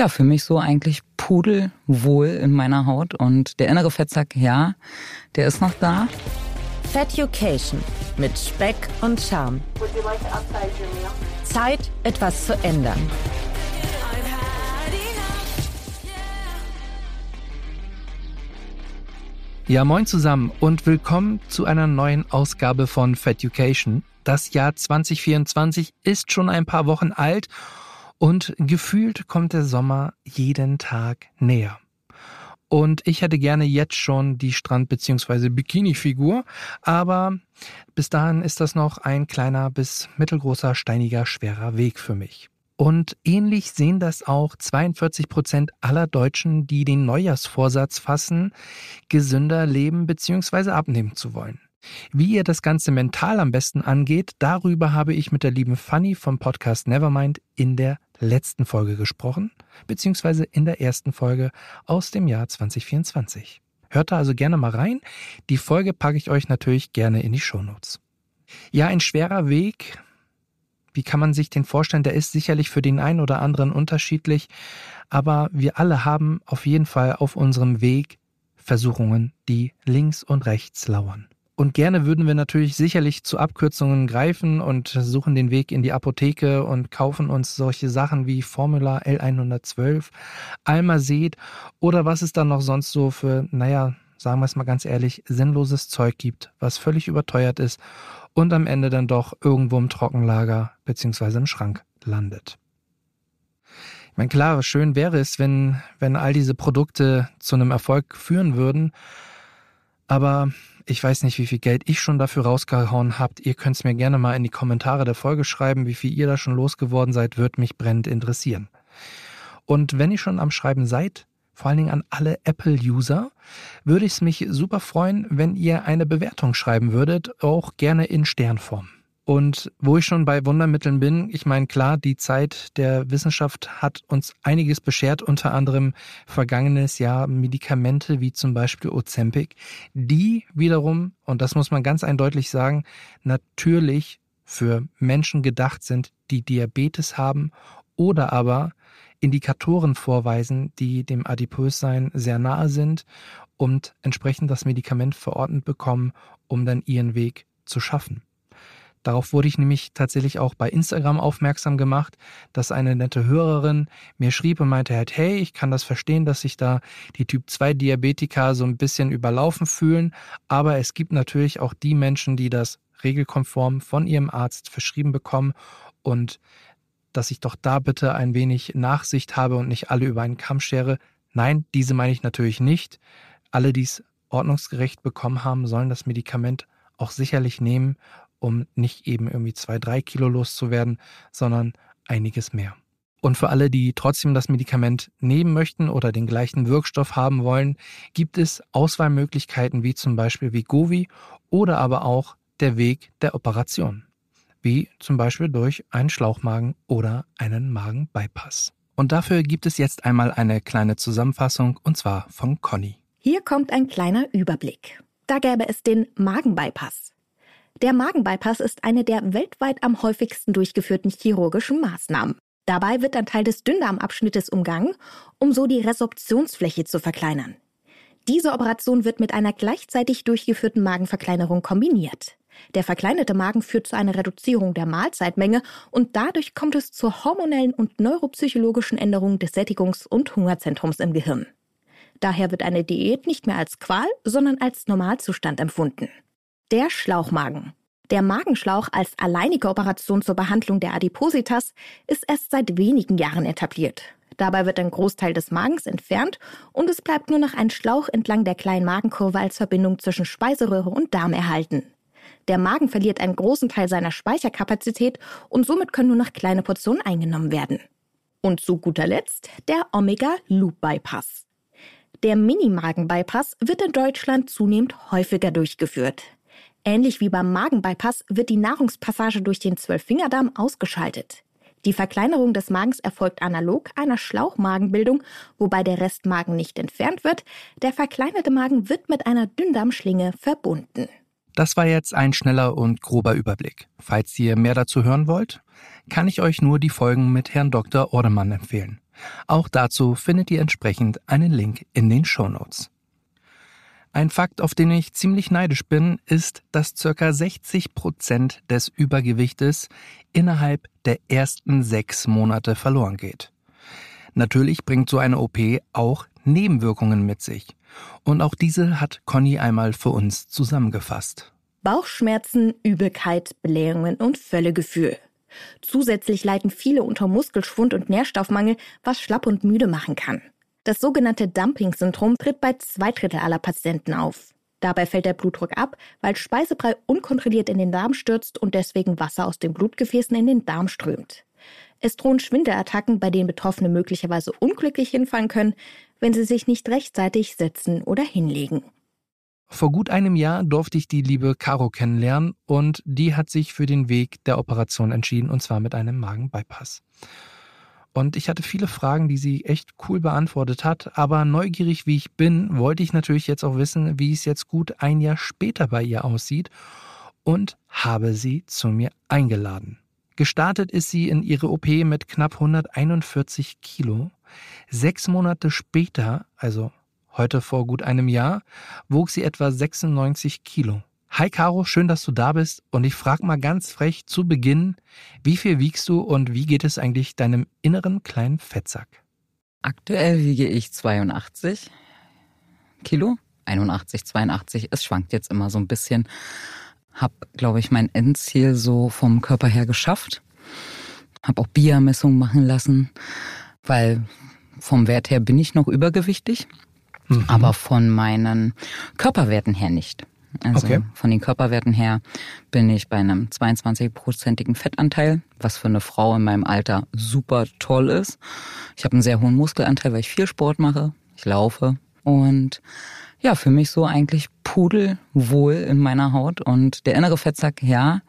ja, für mich so eigentlich pudelwohl in meiner Haut und der innere Fettsack, ja, der ist noch da. Feducation mit Speck und Charme. Zeit, etwas zu ändern. Ja, moin zusammen und willkommen zu einer neuen Ausgabe von Feducation. Das Jahr 2024 ist schon ein paar Wochen alt und gefühlt kommt der Sommer jeden Tag näher. Und ich hätte gerne jetzt schon die Strand- bzw. Bikini-Figur, aber bis dahin ist das noch ein kleiner bis mittelgroßer, steiniger, schwerer Weg für mich. Und ähnlich sehen das auch 42 Prozent aller Deutschen, die den Neujahrsvorsatz fassen, gesünder leben bzw. abnehmen zu wollen. Wie ihr das Ganze mental am besten angeht, darüber habe ich mit der lieben Fanny vom Podcast Nevermind in der letzten Folge gesprochen, beziehungsweise in der ersten Folge aus dem Jahr 2024. Hört da also gerne mal rein. Die Folge packe ich euch natürlich gerne in die Shownotes. Ja, ein schwerer Weg, wie kann man sich den vorstellen? Der ist sicherlich für den einen oder anderen unterschiedlich, aber wir alle haben auf jeden Fall auf unserem Weg Versuchungen, die links und rechts lauern. Und gerne würden wir natürlich sicherlich zu Abkürzungen greifen und suchen den Weg in die Apotheke und kaufen uns solche Sachen wie Formula L112, Almazet oder was es dann noch sonst so für, naja, sagen wir es mal ganz ehrlich, sinnloses Zeug gibt, was völlig überteuert ist und am Ende dann doch irgendwo im Trockenlager beziehungsweise im Schrank landet. Ich meine, klar, schön wäre es, wenn, wenn all diese Produkte zu einem Erfolg führen würden, aber ich weiß nicht, wie viel Geld ich schon dafür rausgehauen habt. Ihr könnt es mir gerne mal in die Kommentare der Folge schreiben, wie viel ihr da schon losgeworden seid, würde mich brennend interessieren. Und wenn ihr schon am Schreiben seid, vor allen Dingen an alle Apple-User, würde ich es mich super freuen, wenn ihr eine Bewertung schreiben würdet, auch gerne in Sternform. Und wo ich schon bei Wundermitteln bin, ich meine, klar, die Zeit der Wissenschaft hat uns einiges beschert, unter anderem vergangenes Jahr Medikamente wie zum Beispiel Ozempic, die wiederum, und das muss man ganz eindeutig sagen, natürlich für Menschen gedacht sind, die Diabetes haben oder aber Indikatoren vorweisen, die dem Adipössein sehr nahe sind und entsprechend das Medikament verordnet bekommen, um dann ihren Weg zu schaffen. Darauf wurde ich nämlich tatsächlich auch bei Instagram aufmerksam gemacht, dass eine nette Hörerin mir schrieb und meinte halt, hey, ich kann das verstehen, dass sich da die Typ 2 Diabetiker so ein bisschen überlaufen fühlen, aber es gibt natürlich auch die Menschen, die das regelkonform von ihrem Arzt verschrieben bekommen und dass ich doch da bitte ein wenig Nachsicht habe und nicht alle über einen Kamm schere. Nein, diese meine ich natürlich nicht. Alle, die es ordnungsgerecht bekommen haben, sollen das Medikament auch sicherlich nehmen, um nicht eben irgendwie zwei, drei Kilo loszuwerden, sondern einiges mehr. Und für alle, die trotzdem das Medikament nehmen möchten oder den gleichen Wirkstoff haben wollen, gibt es Auswahlmöglichkeiten wie zum Beispiel Vigovi oder aber auch der Weg der Operation wie zum Beispiel durch einen Schlauchmagen oder einen Magenbypass. Und dafür gibt es jetzt einmal eine kleine Zusammenfassung und zwar von Conny. Hier kommt ein kleiner Überblick. Da gäbe es den Magenbypass. Der Magenbypass ist eine der weltweit am häufigsten durchgeführten chirurgischen Maßnahmen. Dabei wird ein Teil des Dünndarmabschnittes umgangen, um so die Resorptionsfläche zu verkleinern. Diese Operation wird mit einer gleichzeitig durchgeführten Magenverkleinerung kombiniert. Der verkleinerte Magen führt zu einer Reduzierung der Mahlzeitmenge und dadurch kommt es zur hormonellen und neuropsychologischen Änderung des Sättigungs- und Hungerzentrums im Gehirn. Daher wird eine Diät nicht mehr als Qual, sondern als Normalzustand empfunden. Der Schlauchmagen. Der Magenschlauch als alleinige Operation zur Behandlung der Adipositas ist erst seit wenigen Jahren etabliert. Dabei wird ein Großteil des Magens entfernt und es bleibt nur noch ein Schlauch entlang der kleinen Magenkurve als Verbindung zwischen Speiseröhre und Darm erhalten. Der Magen verliert einen großen Teil seiner Speicherkapazität und somit können nur noch kleine Portionen eingenommen werden. Und zu guter Letzt der Omega-Loop-Bypass. Der Mini-Magen-Bypass wird in Deutschland zunehmend häufiger durchgeführt. Ähnlich wie beim Magen-Bypass wird die Nahrungspassage durch den Zwölffingerdarm ausgeschaltet. Die Verkleinerung des Magens erfolgt analog einer Schlauchmagenbildung, wobei der Restmagen nicht entfernt wird. Der verkleinerte Magen wird mit einer Dünndarmschlinge verbunden. Das war jetzt ein schneller und grober Überblick. Falls ihr mehr dazu hören wollt, kann ich euch nur die Folgen mit Herrn Dr. Ordemann empfehlen. Auch dazu findet ihr entsprechend einen Link in den Show Notes. Ein Fakt, auf den ich ziemlich neidisch bin, ist, dass circa 60 Prozent des Übergewichtes innerhalb der ersten sechs Monate verloren geht. Natürlich bringt so eine OP auch Nebenwirkungen mit sich. Und auch diese hat Conny einmal für uns zusammengefasst. Bauchschmerzen, Übelkeit, Blähungen und Völlegefühl. Zusätzlich leiden viele unter Muskelschwund und Nährstoffmangel, was schlapp und müde machen kann. Das sogenannte Dumping-Syndrom tritt bei zwei Drittel aller Patienten auf. Dabei fällt der Blutdruck ab, weil Speisebrei unkontrolliert in den Darm stürzt und deswegen Wasser aus den Blutgefäßen in den Darm strömt. Es drohen Schwindelattacken, bei denen Betroffene möglicherweise unglücklich hinfallen können, wenn sie sich nicht rechtzeitig setzen oder hinlegen. Vor gut einem Jahr durfte ich die liebe Caro kennenlernen und die hat sich für den Weg der Operation entschieden und zwar mit einem Magenbypass. Und ich hatte viele Fragen, die sie echt cool beantwortet hat, aber neugierig wie ich bin, wollte ich natürlich jetzt auch wissen, wie es jetzt gut ein Jahr später bei ihr aussieht und habe sie zu mir eingeladen. Gestartet ist sie in ihre OP mit knapp 141 Kilo. Sechs Monate später, also Heute vor gut einem Jahr wog sie etwa 96 Kilo. Hi Caro, schön, dass du da bist und ich frage mal ganz frech zu Beginn, wie viel wiegst du und wie geht es eigentlich deinem inneren kleinen Fettsack? Aktuell wiege ich 82 Kilo, 81, 82. Es schwankt jetzt immer so ein bisschen. Hab, glaube ich, mein Endziel so vom Körper her geschafft. Hab auch Biermessungen machen lassen, weil vom Wert her bin ich noch übergewichtig mhm. aber von meinen Körperwerten her nicht. Also okay. von den Körperwerten her bin ich bei einem 22-prozentigen Fettanteil, was für eine Frau in meinem Alter super toll ist. Ich habe einen sehr hohen Muskelanteil, weil ich viel Sport mache. Ich laufe und ja, für mich so eigentlich pudelwohl in meiner Haut. Und der innere Fettsack, ja,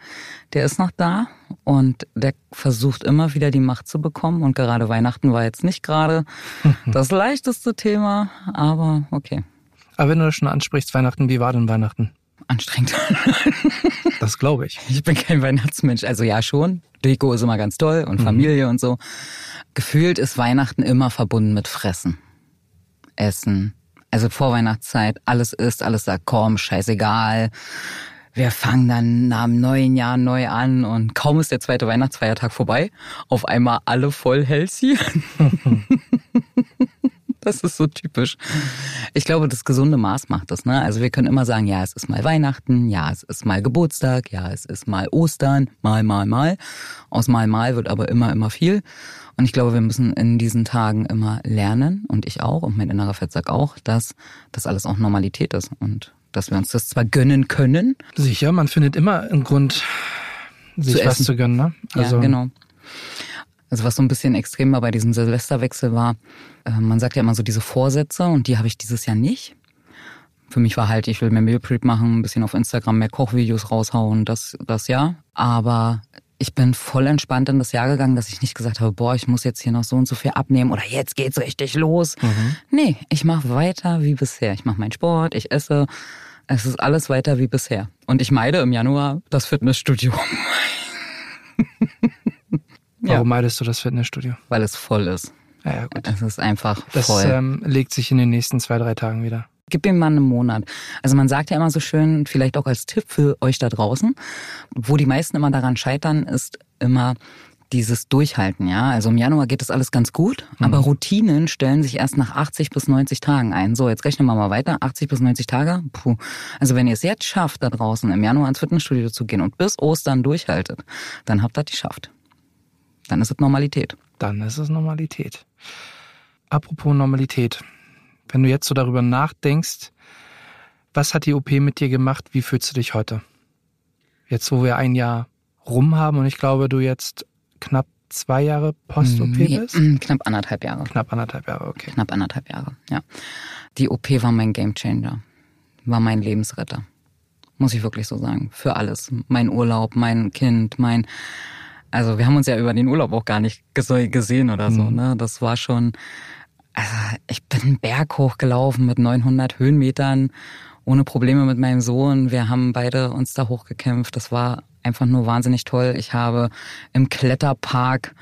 der ist noch da und der versucht immer wieder die Macht zu bekommen. Und gerade Weihnachten war jetzt nicht gerade das leichteste Thema, aber okay. Aber wenn du das schon ansprichst, Weihnachten, wie war denn Weihnachten? Anstrengend. das glaube ich. Ich bin kein Weihnachtsmensch. Also ja schon. Deko ist immer ganz toll und mhm. Familie mhm. und so. Gefühlt ist Weihnachten immer verbunden mit Fressen. Essen, also Vorweihnachtszeit, alles ist, alles sagt, komm, scheißegal. Wir fangen dann nach dem neuen Jahr neu an und kaum ist der zweite Weihnachtsfeiertag vorbei, auf einmal alle voll healthy. Das ist so typisch. Ich glaube, das gesunde Maß macht das. Ne? Also wir können immer sagen, ja, es ist mal Weihnachten, ja, es ist mal Geburtstag, ja, es ist mal Ostern, mal, mal, mal. Aus mal, mal wird aber immer, immer viel. Und ich glaube, wir müssen in diesen Tagen immer lernen, und ich auch, und mein innerer Fettsack auch, dass das alles auch Normalität ist und dass wir uns das zwar gönnen können. Sicher, man findet immer einen Grund, sich zu was zu gönnen. Ne? Also ja, genau. Also was so ein bisschen extrem war bei diesem Silvesterwechsel war, äh, man sagt ja immer so diese Vorsätze und die habe ich dieses Jahr nicht. Für mich war halt, ich will mehr Meal Prep machen, ein bisschen auf Instagram mehr Kochvideos raushauen, das, das ja. Aber ich bin voll entspannt in das Jahr gegangen, dass ich nicht gesagt habe, boah, ich muss jetzt hier noch so und so viel abnehmen oder jetzt geht's richtig los. Mhm. Nee, ich mache weiter wie bisher. Ich mache meinen Sport, ich esse. Es ist alles weiter wie bisher. Und ich meide im Januar das Fitnessstudio. Warum ja. meidest du das Fitnessstudio? Weil es voll ist. Ja, ja gut. Es ist einfach das, voll. Das ähm, legt sich in den nächsten zwei, drei Tagen wieder. Gib ihm mal einen Monat. Also man sagt ja immer so schön, vielleicht auch als Tipp für euch da draußen, wo die meisten immer daran scheitern, ist immer dieses Durchhalten, ja. Also im Januar geht das alles ganz gut, mhm. aber Routinen stellen sich erst nach 80 bis 90 Tagen ein. So, jetzt rechnen wir mal weiter. 80 bis 90 Tage, puh. Also wenn ihr es jetzt schafft, da draußen im Januar ins Fitnessstudio zu gehen und bis Ostern durchhaltet, dann habt ihr die schafft. Dann ist es Normalität. Dann ist es Normalität. Apropos Normalität. Wenn du jetzt so darüber nachdenkst, was hat die OP mit dir gemacht? Wie fühlst du dich heute? Jetzt, wo wir ein Jahr rum haben und ich glaube, du jetzt knapp zwei Jahre Post-OP nee, bist? Mm, knapp anderthalb Jahre. Knapp anderthalb Jahre, okay. Knapp anderthalb Jahre, ja. Die OP war mein Gamechanger, war mein Lebensretter. Muss ich wirklich so sagen. Für alles. Mein Urlaub, mein Kind, mein, also wir haben uns ja über den Urlaub auch gar nicht gesehen oder so, mhm. ne? Das war schon, also ich bin einen Berg hochgelaufen mit 900 Höhenmetern ohne Probleme mit meinem Sohn. Wir haben beide uns da hochgekämpft. Das war einfach nur wahnsinnig toll. Ich habe im Kletterpark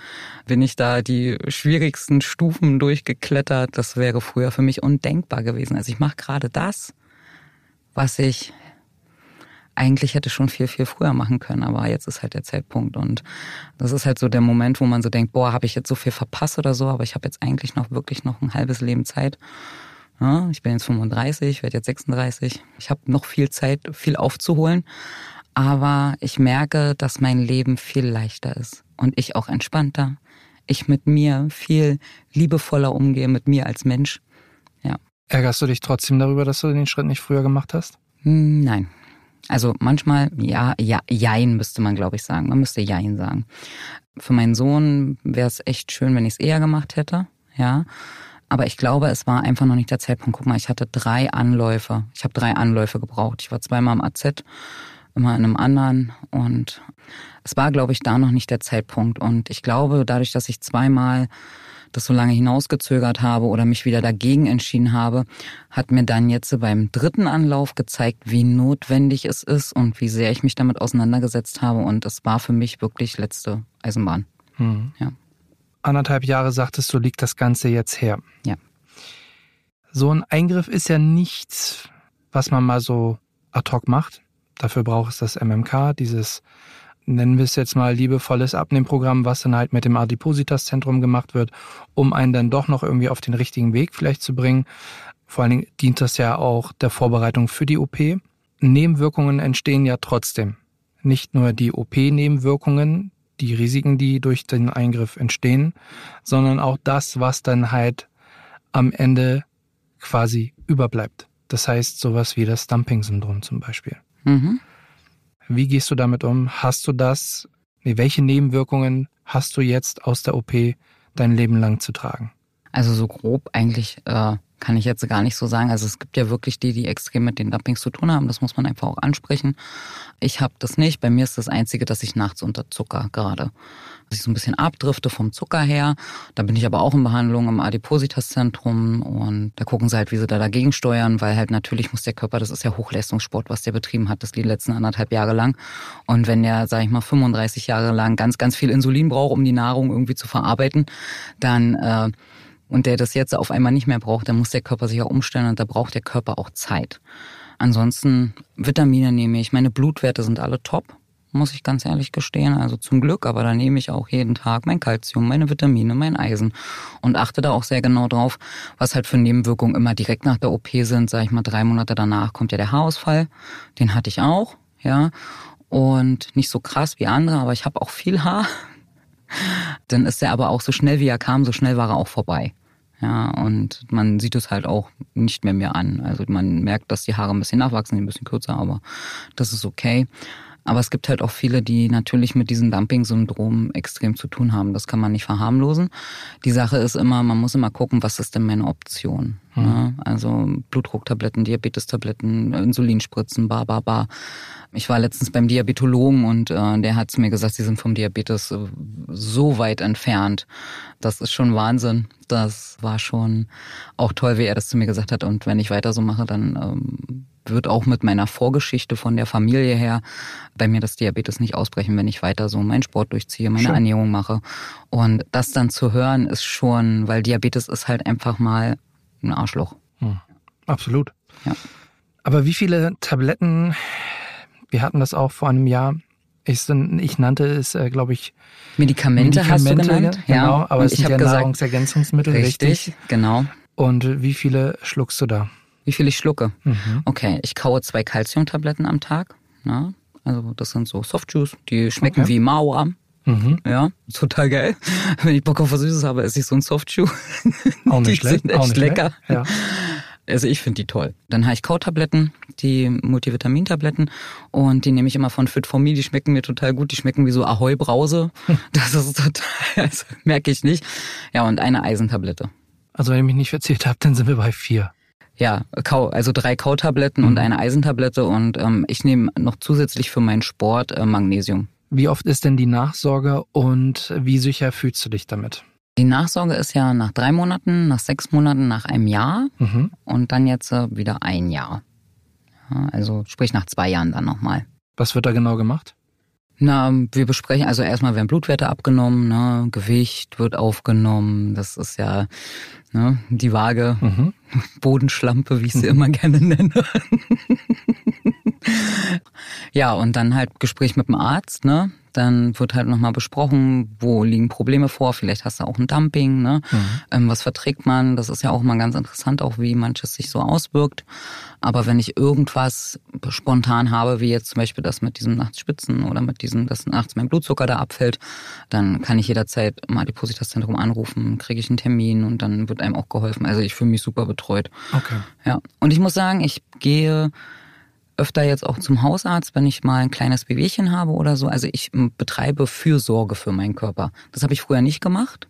bin ich da die schwierigsten Stufen durchgeklettert. Das wäre früher für mich undenkbar gewesen. Also ich mache gerade das, was ich eigentlich hätte schon viel, viel früher machen können, aber jetzt ist halt der Zeitpunkt und das ist halt so der Moment, wo man so denkt, boah, habe ich jetzt so viel verpasst oder so, aber ich habe jetzt eigentlich noch wirklich noch ein halbes Leben Zeit. Ja, ich bin jetzt 35, werde jetzt 36. Ich habe noch viel Zeit, viel aufzuholen, aber ich merke, dass mein Leben viel leichter ist und ich auch entspannter. Ich mit mir viel liebevoller umgehe, mit mir als Mensch. Ja. Ärgerst du dich trotzdem darüber, dass du den Schritt nicht früher gemacht hast? Hm, nein. Also manchmal, ja, ja, jein müsste man, glaube ich, sagen. Man müsste jein sagen. Für meinen Sohn wäre es echt schön, wenn ich es eher gemacht hätte, ja. Aber ich glaube, es war einfach noch nicht der Zeitpunkt. Guck mal, ich hatte drei Anläufe. Ich habe drei Anläufe gebraucht. Ich war zweimal im AZ, immer in einem anderen. Und es war, glaube ich, da noch nicht der Zeitpunkt. Und ich glaube, dadurch, dass ich zweimal das so lange hinausgezögert habe oder mich wieder dagegen entschieden habe, hat mir dann jetzt beim dritten Anlauf gezeigt, wie notwendig es ist und wie sehr ich mich damit auseinandergesetzt habe. Und es war für mich wirklich letzte Eisenbahn. Hm. Ja. Anderthalb Jahre sagtest du, liegt das Ganze jetzt her. Ja. So ein Eingriff ist ja nichts, was man mal so ad hoc macht. Dafür braucht es das MMK, dieses nennen wir es jetzt mal liebevolles Abnehmprogramm, was dann halt mit dem Adipositas-Zentrum gemacht wird, um einen dann doch noch irgendwie auf den richtigen Weg vielleicht zu bringen. Vor allen Dingen dient das ja auch der Vorbereitung für die OP. Nebenwirkungen entstehen ja trotzdem. Nicht nur die OP-Nebenwirkungen, die Risiken, die durch den Eingriff entstehen, sondern auch das, was dann halt am Ende quasi überbleibt. Das heißt sowas wie das Dumping-Syndrom zum Beispiel. Mhm. Wie gehst du damit um? Hast du das? Nee, welche Nebenwirkungen hast du jetzt aus der OP dein Leben lang zu tragen? Also so grob eigentlich äh, kann ich jetzt gar nicht so sagen. Also es gibt ja wirklich die, die extrem mit den Dumpings zu tun haben. Das muss man einfach auch ansprechen. Ich habe das nicht. Bei mir ist das Einzige, dass ich nachts unter Zucker gerade dass ich so ein bisschen abdrifte vom Zucker her. Da bin ich aber auch in Behandlung im Adipositas-Zentrum und da gucken sie halt, wie sie da dagegen steuern, weil halt natürlich muss der Körper, das ist ja Hochleistungssport, was der betrieben hat, das die letzten anderthalb Jahre lang. Und wenn der, sag ich mal, 35 Jahre lang ganz, ganz viel Insulin braucht, um die Nahrung irgendwie zu verarbeiten, dann äh, und der das jetzt auf einmal nicht mehr braucht, dann muss der Körper sich auch umstellen und da braucht der Körper auch Zeit. Ansonsten Vitamine nehme ich, meine Blutwerte sind alle top muss ich ganz ehrlich gestehen. Also zum Glück, aber da nehme ich auch jeden Tag mein Kalzium, meine Vitamine, mein Eisen und achte da auch sehr genau drauf, was halt für Nebenwirkungen immer direkt nach der OP sind. Sag ich mal, drei Monate danach kommt ja der Haarausfall. Den hatte ich auch, ja. Und nicht so krass wie andere, aber ich habe auch viel Haar. Dann ist er aber auch so schnell wie er kam, so schnell war er auch vorbei. Ja, und man sieht es halt auch nicht mehr mehr an. Also man merkt, dass die Haare ein bisschen nachwachsen, ein bisschen kürzer, aber das ist okay. Aber es gibt halt auch viele, die natürlich mit diesem Dumping-Syndrom extrem zu tun haben. Das kann man nicht verharmlosen. Die Sache ist immer, man muss immer gucken, was ist denn meine Option. Mhm. Ne? Also Blutdrucktabletten, Diabetestabletten, Insulinspritzen, ba, ba, ba. Ich war letztens beim Diabetologen und äh, der hat zu mir gesagt, sie sind vom Diabetes äh, so weit entfernt. Das ist schon Wahnsinn. Das war schon auch toll, wie er das zu mir gesagt hat. Und wenn ich weiter so mache, dann ähm, wird auch mit meiner Vorgeschichte von der Familie her bei mir das Diabetes nicht ausbrechen, wenn ich weiter so meinen Sport durchziehe, meine Schön. Ernährung mache. Und das dann zu hören ist schon, weil Diabetes ist halt einfach mal ein Arschloch. Hm. Absolut. Ja. Aber wie viele Tabletten, wir hatten das auch vor einem Jahr, ich, ich nannte es, äh, glaube ich, Medikamente, Medikamente hast du genannt. Genau, ja. aber es sind ja gesagt, Nahrungsergänzungsmittel, richtig, richtig. Genau. Und wie viele schluckst du da? Wie viel ich schlucke? Mhm. Okay, ich kaue zwei Calciumtabletten am Tag. Ja, also das sind so Softjuice, die schmecken okay. wie Mauer. Mhm. Ja, total geil. Wenn ich Bock auf was Süßes habe, esse ich so ein Softchew. Auch nicht die schlecht. sind echt auch nicht lecker. Ja. Also ich finde die toll. Dann habe ich Kautabletten, die Multivitamintabletten und die nehme ich immer von Fit for Me. Die schmecken mir total gut. Die schmecken wie so Ahoi Brause. Das ist total, also merke ich nicht. Ja und eine Eisentablette. Also wenn ich mich nicht verzählt habe, dann sind wir bei vier. Ja, Kau, also drei Kautabletten mhm. und eine Eisentablette und ähm, ich nehme noch zusätzlich für meinen Sport äh, Magnesium. Wie oft ist denn die Nachsorge und wie sicher fühlst du dich damit? Die Nachsorge ist ja nach drei Monaten, nach sechs Monaten, nach einem Jahr mhm. und dann jetzt äh, wieder ein Jahr. Ja, also sprich nach zwei Jahren dann nochmal. Was wird da genau gemacht? Na, wir besprechen, also erstmal werden Blutwerte abgenommen, ne? Gewicht wird aufgenommen, das ist ja ne? die Waage, mhm. Bodenschlampe, wie ich sie mhm. immer gerne nenne. ja, und dann halt Gespräch mit dem Arzt, ne? Dann wird halt nochmal besprochen, wo liegen Probleme vor. Vielleicht hast du auch ein Dumping, ne? Mhm. Ähm, was verträgt man? Das ist ja auch mal ganz interessant, auch wie manches sich so auswirkt. Aber wenn ich irgendwas spontan habe, wie jetzt zum Beispiel das mit diesem Nachtspitzen oder mit diesem, dass nachts mein Blutzucker da abfällt, dann kann ich jederzeit im Adipositas-Zentrum anrufen, kriege ich einen Termin und dann wird einem auch geholfen. Also ich fühle mich super betreut. Okay. Ja. Und ich muss sagen, ich gehe öfter jetzt auch zum Hausarzt, wenn ich mal ein kleines Bewegchen habe oder so. Also ich betreibe Fürsorge für meinen Körper. Das habe ich früher nicht gemacht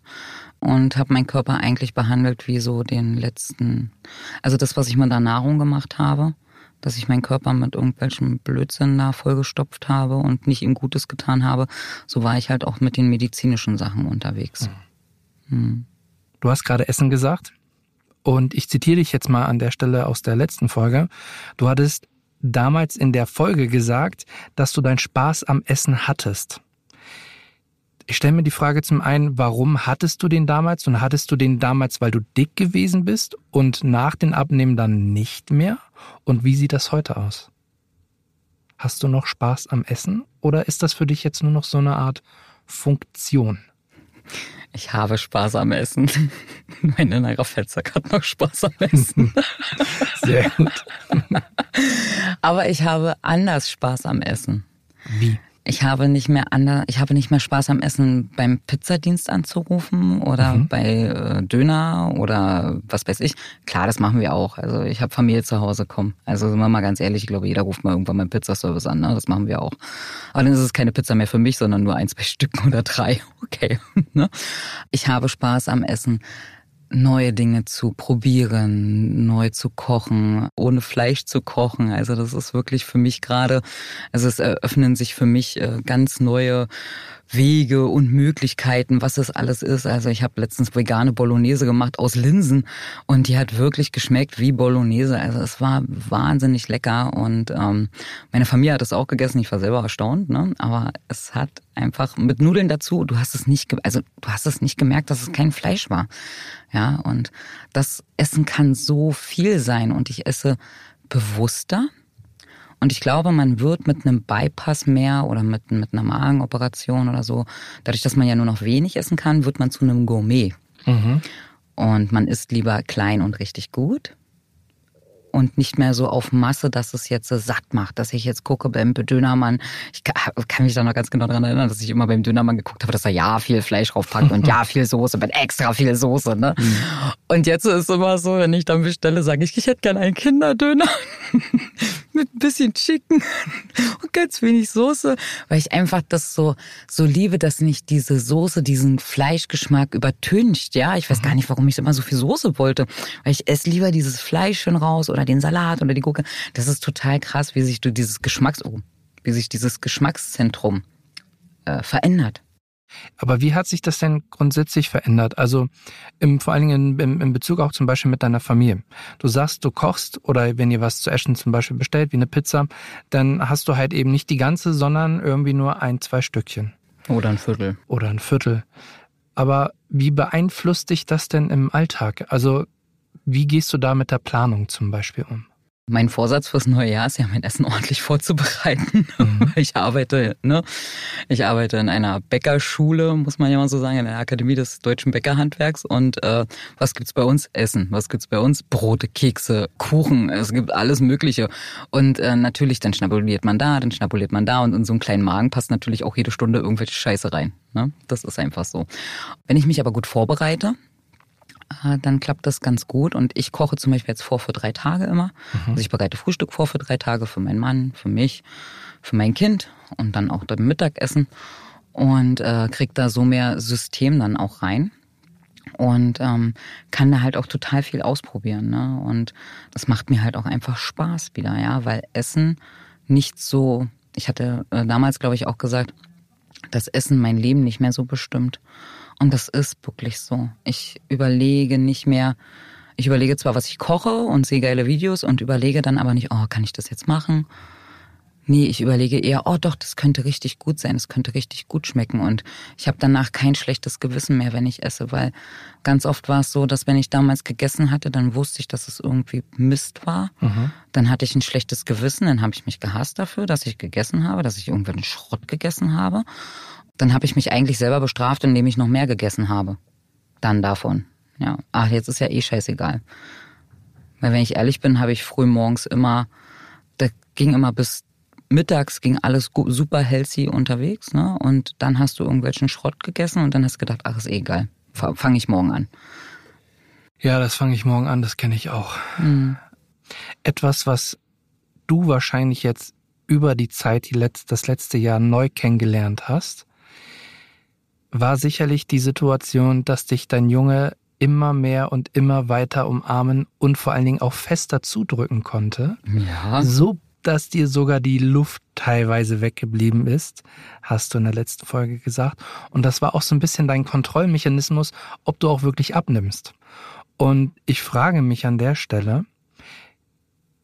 und habe meinen Körper eigentlich behandelt wie so den letzten, also das, was ich mit der Nahrung gemacht habe, dass ich meinen Körper mit irgendwelchen Blödsinn da vollgestopft habe und nicht ihm Gutes getan habe, so war ich halt auch mit den medizinischen Sachen unterwegs. Hm. Hm. Du hast gerade Essen gesagt und ich zitiere dich jetzt mal an der Stelle aus der letzten Folge. Du hattest damals in der Folge gesagt, dass du deinen Spaß am Essen hattest. Ich stelle mir die Frage zum einen, warum hattest du den damals und hattest du den damals, weil du dick gewesen bist und nach dem Abnehmen dann nicht mehr? Und wie sieht das heute aus? Hast du noch Spaß am Essen oder ist das für dich jetzt nur noch so eine Art Funktion? Ich habe Spaß am Essen. Mein innerer Fettsack hat noch Spaß am Essen. Sehr gut. Aber ich habe anders Spaß am Essen. Wie? Ich habe nicht mehr ander, ich habe nicht mehr Spaß am Essen beim Pizzadienst anzurufen oder mhm. bei äh, Döner oder was weiß ich. Klar, das machen wir auch. Also ich habe Familie zu Hause, komm. Also sind wir mal ganz ehrlich, ich glaube, jeder ruft mal irgendwann beim Pizzaservice an. Ne? Das machen wir auch. Aber dann ist es keine Pizza mehr für mich, sondern nur ein, zwei Stücken oder drei. Okay. ne? Ich habe Spaß am Essen neue Dinge zu probieren, neu zu kochen, ohne Fleisch zu kochen. Also das ist wirklich für mich gerade, also es eröffnen sich für mich äh, ganz neue Wege und Möglichkeiten, was es alles ist. Also ich habe letztens vegane Bolognese gemacht aus Linsen und die hat wirklich geschmeckt wie Bolognese. Also es war wahnsinnig lecker und ähm, meine Familie hat es auch gegessen. Ich war selber erstaunt, ne? aber es hat einfach mit Nudeln dazu. Du hast es nicht, also du hast es nicht gemerkt, dass es kein Fleisch war. Ja und das Essen kann so viel sein und ich esse bewusster und ich glaube, man wird mit einem Bypass mehr oder mit, mit einer Magenoperation oder so, dadurch, dass man ja nur noch wenig essen kann, wird man zu einem Gourmet. Mhm. Und man isst lieber klein und richtig gut und nicht mehr so auf Masse, dass es jetzt satt macht, dass ich jetzt gucke beim Dönermann. Ich kann mich da noch ganz genau daran erinnern, dass ich immer beim Dönermann geguckt habe, dass er ja viel Fleisch draufpackt und ja viel Soße mit extra viel Soße. Ne? Mhm. Und jetzt ist es immer so, wenn ich dann bestelle, sage ich, ich hätte gerne einen Kinderdöner mit ein bisschen Chicken und ganz wenig Soße, weil ich einfach das so so liebe, dass nicht diese Soße diesen Fleischgeschmack übertüncht. Ja, ich weiß gar nicht, warum ich immer so viel Soße wollte, weil ich esse lieber dieses Fleisch schön raus oder den Salat oder die Gurke. Das ist total krass, wie sich du dieses Geschmacks, oh, wie sich dieses Geschmackszentrum äh, verändert. Aber wie hat sich das denn grundsätzlich verändert? Also im, vor allen Dingen im, im Bezug auch zum Beispiel mit deiner Familie. Du sagst, du kochst oder wenn ihr was zu essen zum Beispiel bestellt, wie eine Pizza, dann hast du halt eben nicht die ganze, sondern irgendwie nur ein, zwei Stückchen. Oder ein Viertel. Oder ein Viertel. Aber wie beeinflusst dich das denn im Alltag? Also wie gehst du da mit der Planung zum Beispiel um? Mein Vorsatz fürs neue Jahr ist ja, mein Essen ordentlich vorzubereiten. Mhm. Ich arbeite, ne? Ich arbeite in einer Bäckerschule, muss man ja mal so sagen, in der Akademie des deutschen Bäckerhandwerks. Und äh, was gibt's bei uns? Essen. Was gibt's bei uns? Brote, Kekse, Kuchen. Es gibt alles Mögliche. Und äh, natürlich, dann schnabuliert man da, dann schnabuliert man da. Und in so einen kleinen Magen passt natürlich auch jede Stunde irgendwelche Scheiße rein. Ne? Das ist einfach so. Wenn ich mich aber gut vorbereite, dann klappt das ganz gut. Und ich koche zum Beispiel jetzt vor für drei Tage immer. Mhm. Also ich bereite Frühstück vor für drei Tage für meinen Mann, für mich, für mein Kind und dann auch das Mittagessen und äh, krieg da so mehr System dann auch rein und ähm, kann da halt auch total viel ausprobieren. Ne? Und das macht mir halt auch einfach Spaß wieder, ja, weil Essen nicht so. Ich hatte äh, damals, glaube ich, auch gesagt, dass Essen mein Leben nicht mehr so bestimmt. Und das ist wirklich so. Ich überlege nicht mehr, ich überlege zwar, was ich koche und sehe geile Videos und überlege dann aber nicht, oh, kann ich das jetzt machen? Nee, ich überlege eher, oh doch, das könnte richtig gut sein, das könnte richtig gut schmecken. Und ich habe danach kein schlechtes Gewissen mehr, wenn ich esse, weil ganz oft war es so, dass wenn ich damals gegessen hatte, dann wusste ich, dass es irgendwie Mist war. Mhm. Dann hatte ich ein schlechtes Gewissen, dann habe ich mich gehasst dafür, dass ich gegessen habe, dass ich irgendwann Schrott gegessen habe. Dann habe ich mich eigentlich selber bestraft, indem ich noch mehr gegessen habe. Dann davon. Ja, ach, jetzt ist ja eh scheißegal. Weil wenn ich ehrlich bin, habe ich früh morgens immer, da ging immer bis mittags ging alles super healthy unterwegs, ne? Und dann hast du irgendwelchen Schrott gegessen und dann hast du gedacht, ach, ist eh egal. Fange ich morgen an. Ja, das fange ich morgen an, das kenne ich auch. Mhm. Etwas, was du wahrscheinlich jetzt über die Zeit, die letzt, das letzte Jahr neu kennengelernt hast, war sicherlich die Situation, dass dich dein Junge immer mehr und immer weiter umarmen und vor allen Dingen auch fester zudrücken konnte. Ja. So dass dir sogar die Luft teilweise weggeblieben ist, hast du in der letzten Folge gesagt. Und das war auch so ein bisschen dein Kontrollmechanismus, ob du auch wirklich abnimmst. Und ich frage mich an der Stelle,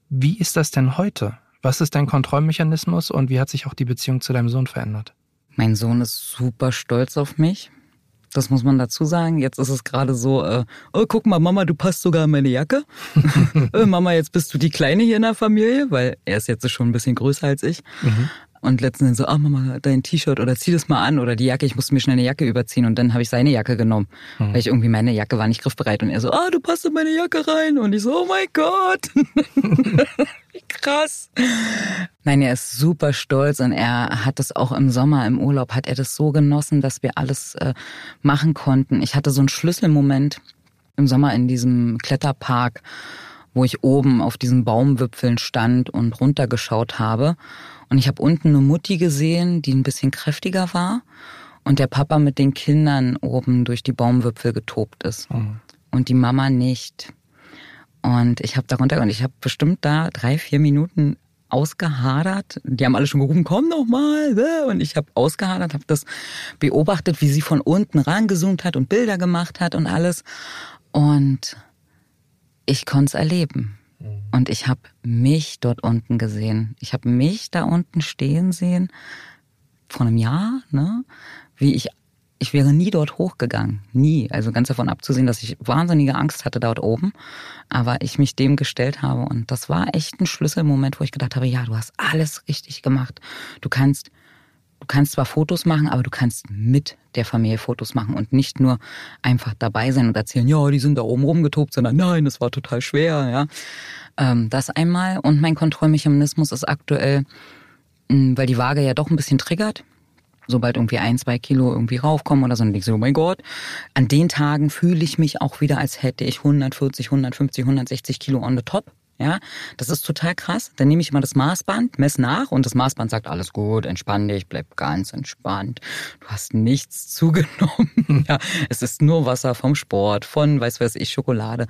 wie ist das denn heute? Was ist dein Kontrollmechanismus und wie hat sich auch die Beziehung zu deinem Sohn verändert? Mein Sohn ist super stolz auf mich. Das muss man dazu sagen. Jetzt ist es gerade so, äh, oh, guck mal, Mama, du passt sogar in meine Jacke. äh, Mama, jetzt bist du die Kleine hier in der Familie, weil er ist jetzt schon ein bisschen größer als ich. Mhm. Und letztens so, ah Mama, dein T-Shirt oder zieh das mal an oder die Jacke, ich musste mir schnell eine Jacke überziehen und dann habe ich seine Jacke genommen, mhm. weil ich irgendwie meine Jacke war nicht griffbereit und er so, ah, du passt in meine Jacke rein und ich so, oh mein Gott. Wie krass. Nein, er ist super stolz und er hat es auch im Sommer im Urlaub, hat er das so genossen, dass wir alles äh, machen konnten. Ich hatte so einen Schlüsselmoment im Sommer in diesem Kletterpark, wo ich oben auf diesen Baumwipfeln stand und runtergeschaut habe. Und ich habe unten eine Mutti gesehen, die ein bisschen kräftiger war. Und der Papa mit den Kindern oben durch die Baumwipfel getobt ist. Mhm. Und die Mama nicht. Und ich habe darunter, und ich habe bestimmt da drei, vier Minuten ausgehadert. Die haben alle schon gerufen, komm noch mal. Ne? Und ich habe ausgehadert, habe das beobachtet, wie sie von unten rangezoomt hat und Bilder gemacht hat und alles. Und ich konnte es erleben. Mhm. Und ich habe mich dort unten gesehen. Ich habe mich da unten stehen sehen vor einem Jahr, ne? Wie ich ich wäre nie dort hochgegangen, nie. Also ganz davon abzusehen, dass ich wahnsinnige Angst hatte dort oben, aber ich mich dem gestellt habe und das war echt ein Schlüsselmoment, wo ich gedacht habe, ja, du hast alles richtig gemacht. Du kannst du kannst zwar Fotos machen, aber du kannst mit der Familie Fotos machen und nicht nur einfach dabei sein und erzählen, ja, die sind da oben rumgetobt, sondern nein, das war total schwer, ja. Ähm, das einmal. Und mein Kontrollmechanismus ist aktuell, hm, weil die Waage ja doch ein bisschen triggert. Sobald irgendwie ein, zwei Kilo irgendwie raufkommen oder so, dann denke ich so, oh mein Gott. An den Tagen fühle ich mich auch wieder, als hätte ich 140, 150, 160 Kilo on the top. Ja, das ist total krass. Dann nehme ich immer das Maßband, mess nach und das Maßband sagt, alles gut, entspann dich, bleib ganz entspannt. Du hast nichts zugenommen. ja, es ist nur Wasser vom Sport, von, weiß weiß ich, Schokolade.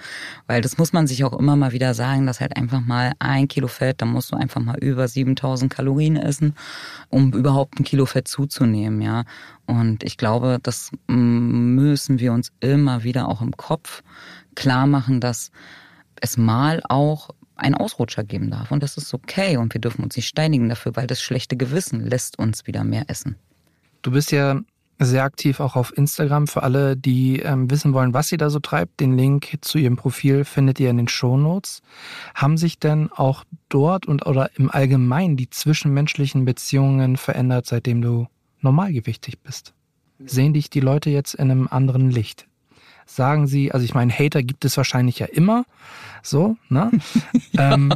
Weil das muss man sich auch immer mal wieder sagen, dass halt einfach mal ein Kilo Fett, da musst du einfach mal über 7000 Kalorien essen, um überhaupt ein Kilo Fett zuzunehmen, ja. Und ich glaube, das müssen wir uns immer wieder auch im Kopf klar machen, dass es mal auch einen Ausrutscher geben darf. Und das ist okay. Und wir dürfen uns nicht steinigen dafür, weil das schlechte Gewissen lässt uns wieder mehr essen. Du bist ja sehr aktiv auch auf Instagram. Für alle, die ähm, wissen wollen, was sie da so treibt, den Link zu ihrem Profil findet ihr in den Shownotes. Haben sich denn auch dort und oder im Allgemeinen die zwischenmenschlichen Beziehungen verändert, seitdem du normalgewichtig bist? Sehen dich die Leute jetzt in einem anderen Licht? Sagen sie, also ich meine, Hater gibt es wahrscheinlich ja immer, so, ne? ja. ähm,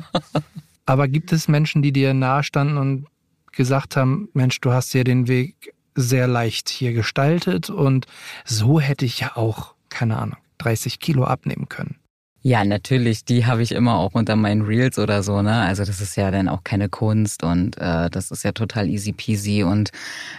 aber gibt es Menschen, die dir nahestanden und gesagt haben, Mensch, du hast ja den Weg sehr leicht hier gestaltet und so hätte ich ja auch, keine Ahnung, 30 Kilo abnehmen können. Ja, natürlich, die habe ich immer auch unter meinen Reels oder so, ne? Also das ist ja dann auch keine Kunst und äh, das ist ja total easy peasy und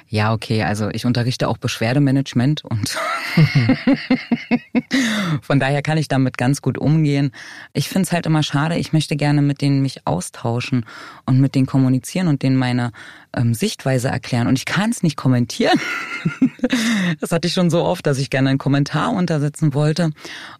ja, okay, also ich unterrichte auch Beschwerdemanagement und von daher kann ich damit ganz gut umgehen. Ich finde es halt immer schade, ich möchte gerne mit denen mich austauschen und mit denen kommunizieren und denen meine ähm, Sichtweise erklären und ich kann es nicht kommentieren. das hatte ich schon so oft, dass ich gerne einen Kommentar untersetzen wollte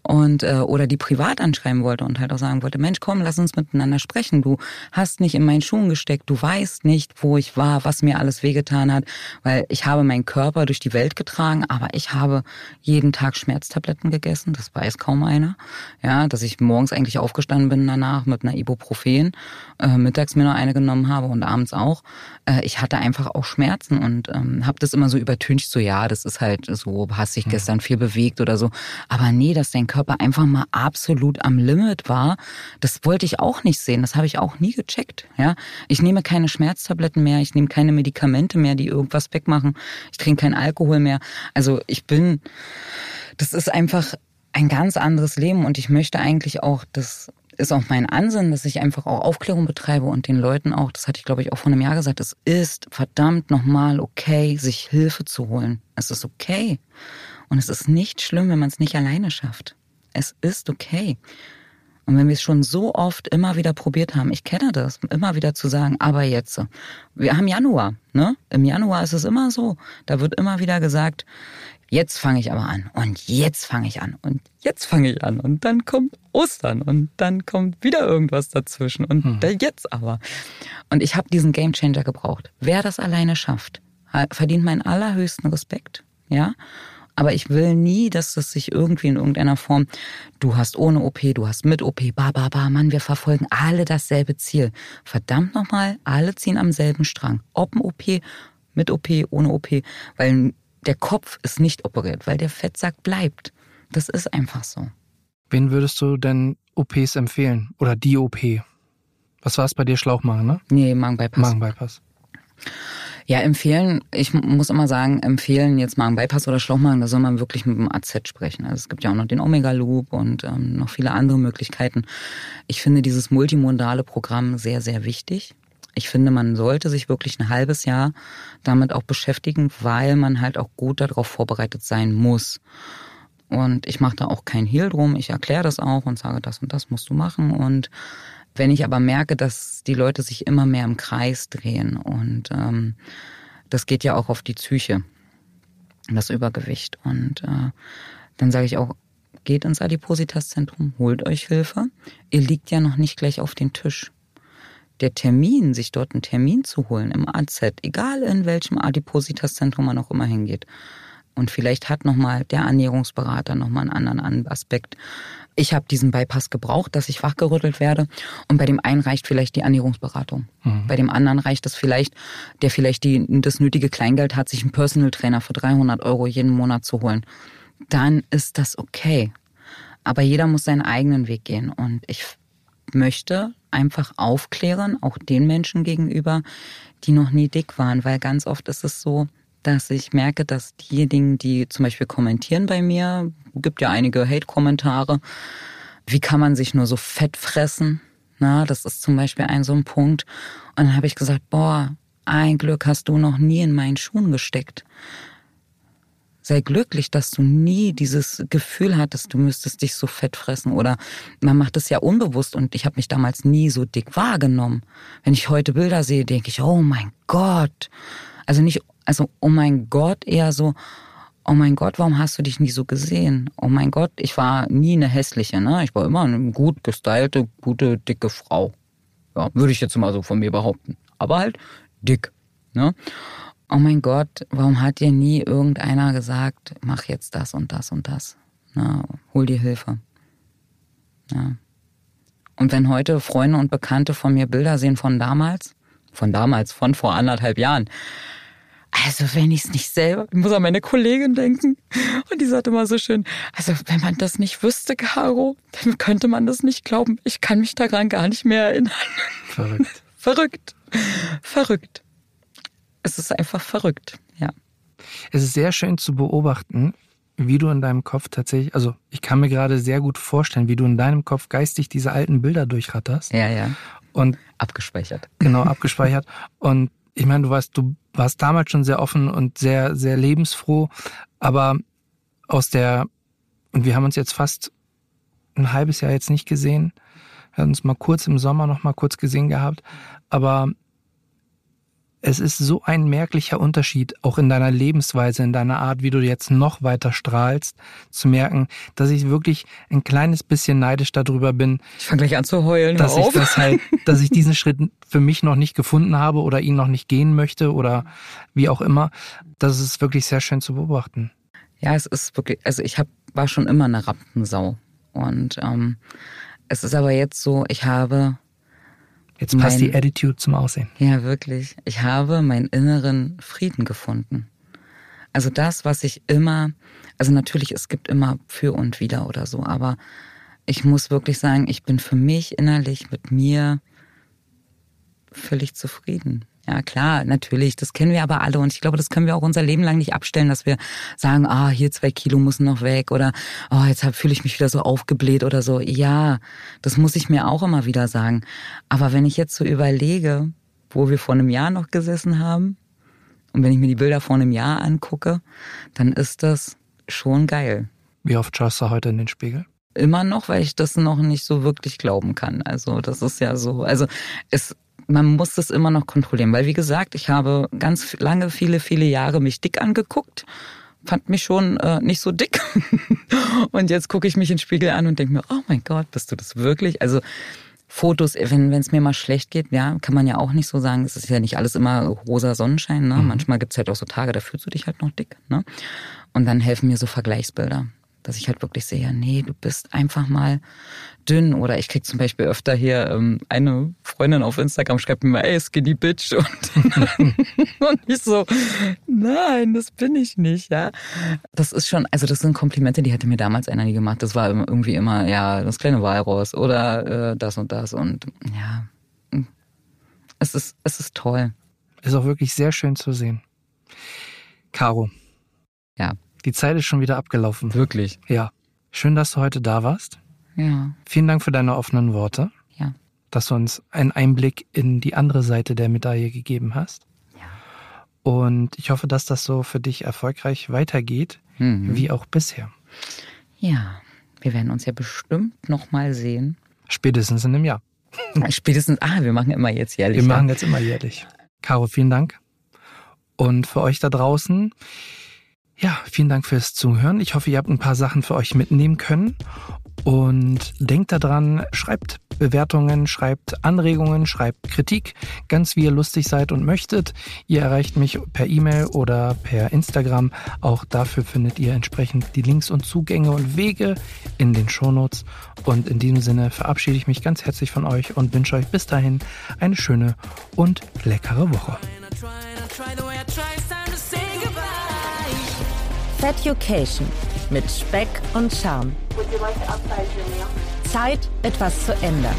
und äh, oder die privat anschreiben wollte und halt auch sagen wollte, Mensch, komm, lass uns miteinander sprechen. Du hast nicht in meinen Schuhen gesteckt, du weißt nicht, wo ich war, was mir alles wehgetan hat, weil ich habe meinen Körper durch die Welt getragen, aber ich habe jeden Tag Schmerztabletten gegessen, das weiß kaum einer. Ja, dass ich morgens eigentlich aufgestanden bin danach mit einer Ibuprofen, äh, mittags mir noch eine genommen habe und abends auch. Äh, ich hatte einfach auch Schmerzen und ähm, habe das immer so übertüncht, so ja, das ist halt so, hast dich gestern viel bewegt oder so. Aber nee, dass dein Körper einfach mal absolut am Limit war, das wollte ich auch nicht sehen. Das habe ich auch nie gecheckt. Ja, ich nehme keine Schmerztabletten mehr, ich nehme keine Medikamente mehr, die irgendwas wegmachen. Ich trinke keinen Alkohol mehr. Also ich bin, das ist einfach ein ganz anderes Leben und ich möchte eigentlich auch das ist auch mein Ansinnen, dass ich einfach auch Aufklärung betreibe und den Leuten auch, das hatte ich glaube ich auch vor einem Jahr gesagt, es ist verdammt nochmal okay, sich Hilfe zu holen. Es ist okay. Und es ist nicht schlimm, wenn man es nicht alleine schafft. Es ist okay. Und wenn wir es schon so oft immer wieder probiert haben, ich kenne das, immer wieder zu sagen, aber jetzt. Wir haben Januar, ne? Im Januar ist es immer so. Da wird immer wieder gesagt, jetzt fange ich aber an und jetzt fange ich an und jetzt fange ich an und dann kommt Ostern und dann kommt wieder irgendwas dazwischen und hm. jetzt aber. Und ich habe diesen Gamechanger gebraucht. Wer das alleine schafft, verdient meinen allerhöchsten Respekt, ja. Aber ich will nie, dass das sich irgendwie in irgendeiner Form, du hast ohne OP, du hast mit OP, ba, ba, ba, Mann, wir verfolgen alle dasselbe Ziel. Verdammt nochmal, alle ziehen am selben Strang. Ob ein OP, mit OP, ohne OP, weil der Kopf ist nicht operiert, weil der Fettsack bleibt. Das ist einfach so. Wen würdest du denn OPs empfehlen? Oder die OP? Was war es bei dir? Schlauchmachen, ne? Nee, Magenbypass. Magenbypass. Ja, empfehlen, ich muss immer sagen, empfehlen jetzt Magenbypass oder Schlauchmagen, da soll man wirklich mit dem AZ sprechen. Also es gibt ja auch noch den Omega Loop und ähm, noch viele andere Möglichkeiten. Ich finde dieses multimodale Programm sehr, sehr wichtig. Ich finde, man sollte sich wirklich ein halbes Jahr damit auch beschäftigen, weil man halt auch gut darauf vorbereitet sein muss. Und ich mache da auch kein Hehl drum. Ich erkläre das auch und sage, das und das musst du machen. Und wenn ich aber merke, dass die Leute sich immer mehr im Kreis drehen und ähm, das geht ja auch auf die Psyche, das Übergewicht. Und äh, dann sage ich auch, geht ins Adipositas-Zentrum, holt euch Hilfe. Ihr liegt ja noch nicht gleich auf den Tisch der Termin, sich dort einen Termin zu holen im AZ, egal in welchem Adipositas-Zentrum man auch immer hingeht. Und vielleicht hat nochmal der Ernährungsberater nochmal einen anderen Aspekt. Ich habe diesen Bypass gebraucht, dass ich wachgerüttelt werde. Und bei dem einen reicht vielleicht die Ernährungsberatung. Mhm. Bei dem anderen reicht es vielleicht, der vielleicht die, das nötige Kleingeld hat, sich einen Personal Trainer für 300 Euro jeden Monat zu holen. Dann ist das okay. Aber jeder muss seinen eigenen Weg gehen. Und ich möchte einfach aufklären, auch den Menschen gegenüber, die noch nie dick waren, weil ganz oft ist es so, dass ich merke, dass diejenigen, die zum Beispiel kommentieren bei mir, gibt ja einige Hate-Kommentare, wie kann man sich nur so fett fressen? Na, das ist zum Beispiel ein so ein Punkt. Und dann habe ich gesagt, boah, ein Glück hast du noch nie in meinen Schuhen gesteckt sei glücklich, dass du nie dieses Gefühl hattest, du müsstest dich so fett fressen. Oder man macht es ja unbewusst und ich habe mich damals nie so dick wahrgenommen. Wenn ich heute Bilder sehe, denke ich, oh mein Gott. Also nicht, also oh mein Gott, eher so, oh mein Gott, warum hast du dich nie so gesehen? Oh mein Gott, ich war nie eine hässliche, ne? Ich war immer eine gut gestylte, gute, dicke Frau. Ja, würde ich jetzt mal so von mir behaupten. Aber halt dick, ne? Oh mein Gott, warum hat dir nie irgendeiner gesagt, mach jetzt das und das und das? Na, hol dir Hilfe. Ja. Und wenn heute Freunde und Bekannte von mir Bilder sehen von damals, von damals, von vor anderthalb Jahren, also wenn ich es nicht selber, ich muss an meine Kollegin denken. Und die sagte immer so schön, also wenn man das nicht wüsste, Caro, dann könnte man das nicht glauben. Ich kann mich daran gar nicht mehr erinnern. Verrückt. Verrückt. Verrückt es ist einfach verrückt, ja. Es ist sehr schön zu beobachten, wie du in deinem Kopf tatsächlich, also ich kann mir gerade sehr gut vorstellen, wie du in deinem Kopf geistig diese alten Bilder durchratterst. Ja, ja. Und abgespeichert. Genau, abgespeichert. Und ich meine, du warst, du warst damals schon sehr offen und sehr, sehr lebensfroh, aber aus der, und wir haben uns jetzt fast ein halbes Jahr jetzt nicht gesehen. Wir haben uns mal kurz im Sommer noch mal kurz gesehen gehabt, aber es ist so ein merklicher Unterschied, auch in deiner Lebensweise, in deiner Art, wie du jetzt noch weiter strahlst, zu merken, dass ich wirklich ein kleines bisschen neidisch darüber bin. Ich fange gleich an zu heulen. Dass ich das halt, dass ich diesen Schritt für mich noch nicht gefunden habe oder ihn noch nicht gehen möchte oder wie auch immer. Das ist wirklich sehr schön zu beobachten. Ja, es ist wirklich, also ich hab, war schon immer eine Rampensau. Und ähm, es ist aber jetzt so, ich habe Jetzt passt mein, die Attitude zum Aussehen. Ja, wirklich. Ich habe meinen inneren Frieden gefunden. Also das, was ich immer, also natürlich, es gibt immer für und wieder oder so, aber ich muss wirklich sagen, ich bin für mich innerlich mit mir völlig zufrieden. Ja, klar, natürlich, das kennen wir aber alle und ich glaube, das können wir auch unser Leben lang nicht abstellen, dass wir sagen, ah, hier zwei Kilo müssen noch weg oder oh, jetzt fühle ich mich wieder so aufgebläht oder so. Ja, das muss ich mir auch immer wieder sagen. Aber wenn ich jetzt so überlege, wo wir vor einem Jahr noch gesessen haben und wenn ich mir die Bilder vor einem Jahr angucke, dann ist das schon geil. Wie oft schaust du heute in den Spiegel? Immer noch, weil ich das noch nicht so wirklich glauben kann. Also das ist ja so, also es man muss das immer noch kontrollieren, weil wie gesagt, ich habe ganz lange, viele, viele Jahre mich dick angeguckt, fand mich schon äh, nicht so dick und jetzt gucke ich mich in den Spiegel an und denke mir, oh mein Gott, bist du das wirklich? Also Fotos, wenn es mir mal schlecht geht, ja, kann man ja auch nicht so sagen, es ist ja nicht alles immer rosa Sonnenschein, ne? Mhm. Manchmal gibt's halt auch so Tage, da fühlst du dich halt noch dick, ne? Und dann helfen mir so Vergleichsbilder dass ich halt wirklich sehe, nee, du bist einfach mal dünn. Oder ich krieg zum Beispiel öfter hier ähm, eine Freundin auf Instagram schreibt mir mal, ey, skinny bitch. Und, und ich so, nein, das bin ich nicht, ja. Das ist schon, also das sind Komplimente, die hätte mir damals einer nie gemacht. Das war irgendwie immer, ja, das kleine Walross oder äh, das und das. Und ja, es ist, es ist toll. Ist auch wirklich sehr schön zu sehen. Caro. Ja. Die Zeit ist schon wieder abgelaufen. Wirklich? Ja. Schön, dass du heute da warst. Ja. Vielen Dank für deine offenen Worte. Ja. Dass du uns einen Einblick in die andere Seite der Medaille gegeben hast. Ja. Und ich hoffe, dass das so für dich erfolgreich weitergeht, mhm. wie auch bisher. Ja. Wir werden uns ja bestimmt nochmal sehen. Spätestens in einem Jahr. Spätestens, ah, wir machen immer jetzt jährlich. Wir machen jetzt immer jährlich. Caro, vielen Dank. Und für euch da draußen, ja, vielen Dank fürs Zuhören. Ich hoffe, ihr habt ein paar Sachen für euch mitnehmen können. Und denkt daran, schreibt Bewertungen, schreibt Anregungen, schreibt Kritik, ganz wie ihr lustig seid und möchtet. Ihr erreicht mich per E-Mail oder per Instagram. Auch dafür findet ihr entsprechend die Links und Zugänge und Wege in den Shownotes. Und in diesem Sinne verabschiede ich mich ganz herzlich von euch und wünsche euch bis dahin eine schöne und leckere Woche. Feducation mit Speck und Charme. Zeit, etwas zu ändern.